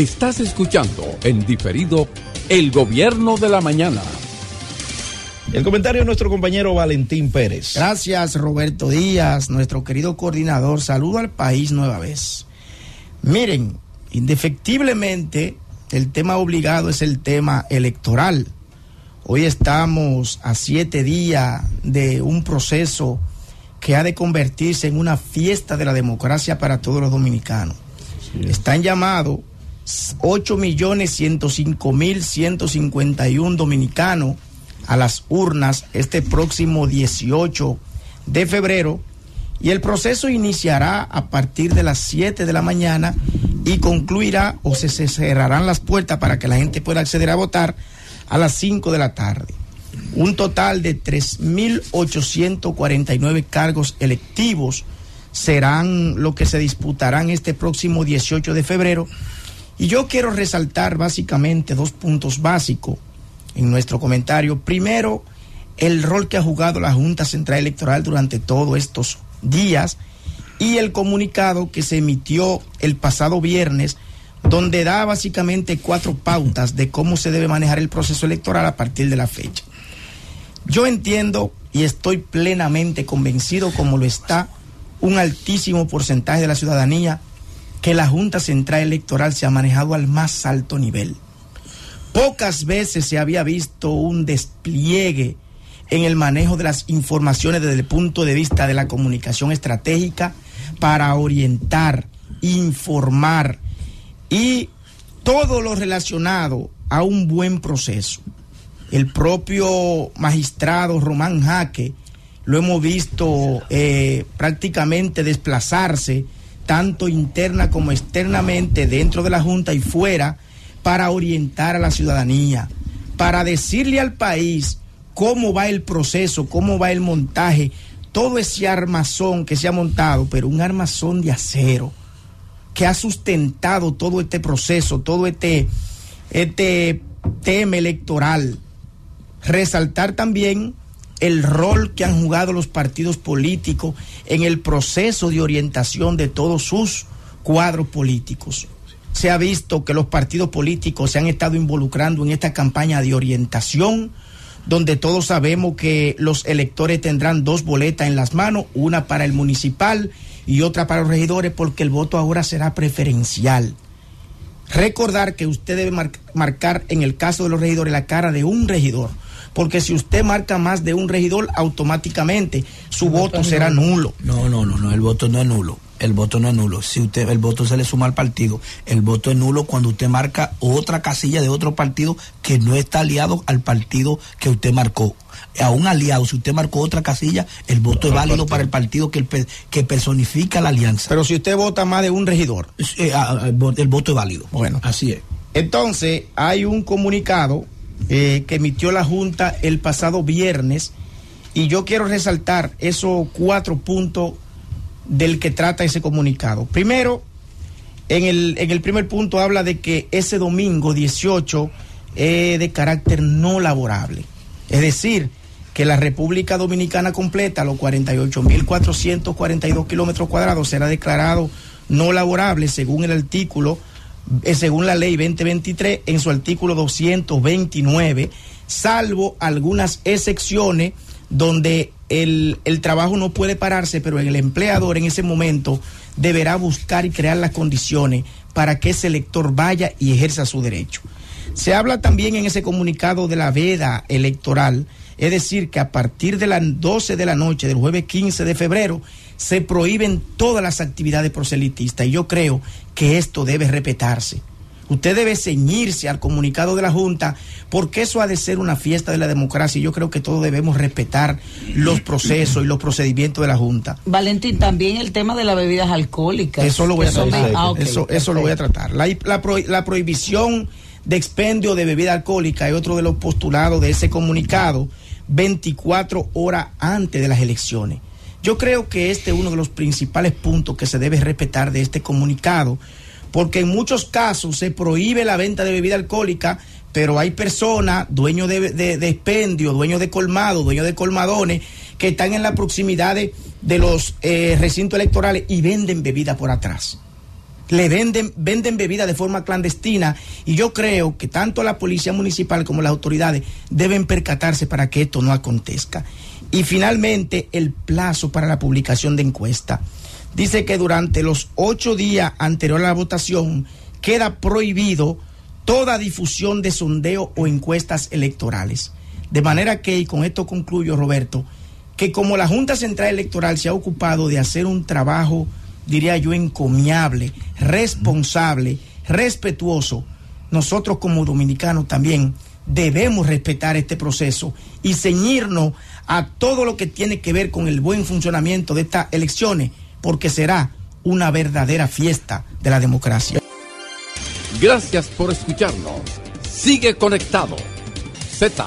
Estás escuchando en diferido El Gobierno de la Mañana. El comentario de nuestro compañero Valentín Pérez. Gracias, Roberto Díaz, nuestro querido coordinador. Saludo al país nueva vez. Miren, indefectiblemente, el tema obligado es el tema electoral. Hoy estamos a siete días de un proceso que ha de convertirse en una fiesta de la democracia para todos los dominicanos. Están llamados 8.105.151 dominicanos a las urnas este próximo 18 de febrero y el proceso iniciará a partir de las 7 de la mañana y concluirá o se, cerrarán las puertas para que la gente pueda acceder a votar a las 5 de la tarde. Un total de 3.849 cargos electivos serán lo que se disputarán este próximo 18 de febrero. Y yo quiero resaltar básicamente dos puntos básicos en nuestro comentario. Primero, el rol que ha jugado la Junta Central Electoral durante todos estos días y el comunicado que se emitió el pasado viernes, donde da básicamente cuatro pautas de cómo se debe manejar el proceso electoral a partir de la fecha. Yo entiendo y estoy plenamente convencido, como lo está un altísimo porcentaje de la ciudadanía, que la Junta Central Electoral se ha manejado al más alto nivel. Pocas veces se había visto un despliegue en el manejo de las informaciones desde el punto de vista de la comunicación estratégica para orientar, informar y todo lo relacionado a un buen proceso. El propio magistrado Román Jaque lo hemos visto eh, prácticamente desplazarse tanto interna como externamente dentro de la Junta y fuera para orientar a la ciudadanía, para decirle al país cómo va el proceso, cómo va el montaje, todo ese armazón que se ha montado, pero un armazón de acero que ha sustentado todo este proceso, todo este, este tema electoral. Resaltar también el rol que han jugado los partidos políticos en el proceso de orientación de todos sus cuadros políticos. Se ha visto que los partidos políticos se han estado involucrando en esta campaña de orientación, donde todos sabemos que los electores tendrán dos boletas en las manos, una para el municipal y otra para los regidores, porque el voto ahora será preferencial. Recordar que usted debe marcar en el caso de los regidores la cara de un regidor, porque si usted marca más de un regidor, automáticamente su voto será nulo. No, no, no, no, el voto no es nulo el voto no es nulo. Si usted el voto se le suma al partido, el voto es nulo cuando usted marca otra casilla de otro partido que no está aliado al partido que usted marcó. A un aliado, si usted marcó otra casilla, el voto es válido para el partido que, que personifica la alianza. Pero si usted vota más de un regidor. Eh, ah, el voto es válido. Bueno. Así es. Entonces, hay un comunicado eh, que emitió la Junta el pasado viernes y yo quiero resaltar esos cuatro puntos del que trata ese comunicado. Primero, en el, en el primer punto habla de que ese domingo 18 es de carácter no laborable. Es decir, que la República Dominicana completa, los 48.442 kilómetros cuadrados, será declarado no laborable según el artículo, eh, según la ley 2023, en su artículo 229, salvo algunas excepciones donde el, trabajo no puede pararse, pero el empleador en ese momento deberá buscar y crear las condiciones para que ese elector vaya y ejerza su derecho. Se habla también en ese comunicado de la veda electoral, es decir, que a partir de las 12 de la noche del jueves 15 de febrero se prohíben todas las actividades proselitistas y yo creo que esto debe respetarse. Usted debe ceñirse al comunicado de la Junta porque eso ha de ser una fiesta de la democracia y yo creo que todos debemos respetar los procesos y los procedimientos de la Junta. Valentín, también el tema de las bebidas alcohólicas. Eso lo voy a tratar. Ah, eso, eso lo voy a tratar. La, la prohibición de expendio de bebida alcohólica es otro de los postulados de ese comunicado 24 horas antes de las elecciones. Yo creo que este es uno de los principales puntos que se debe respetar de este comunicado porque en muchos casos se prohíbe la venta de bebida alcohólica, pero hay personas, dueños de, expendio, dueños de colmado, dueños de colmadones, que están en la proximidad de, los eh, recintos electorales y venden bebida por atrás. le venden, venden bebida de forma clandestina y yo creo que tanto la policía municipal como las autoridades deben percatarse para que esto no acontezca. Y finalmente, el plazo para la publicación de encuesta. Dice que durante los ocho días anteriores a la votación queda prohibido toda difusión de sondeo o encuestas electorales. De manera que, y con esto concluyo, Roberto, que como la Junta Central Electoral se ha ocupado de hacer un trabajo, diría yo, encomiable, responsable, respetuoso, nosotros como dominicanos también debemos respetar este proceso y ceñirnos a todo lo que tiene que ver con el buen funcionamiento de estas elecciones, porque será una verdadera fiesta de la democracia. Gracias por escucharnos. Sigue conectado. Z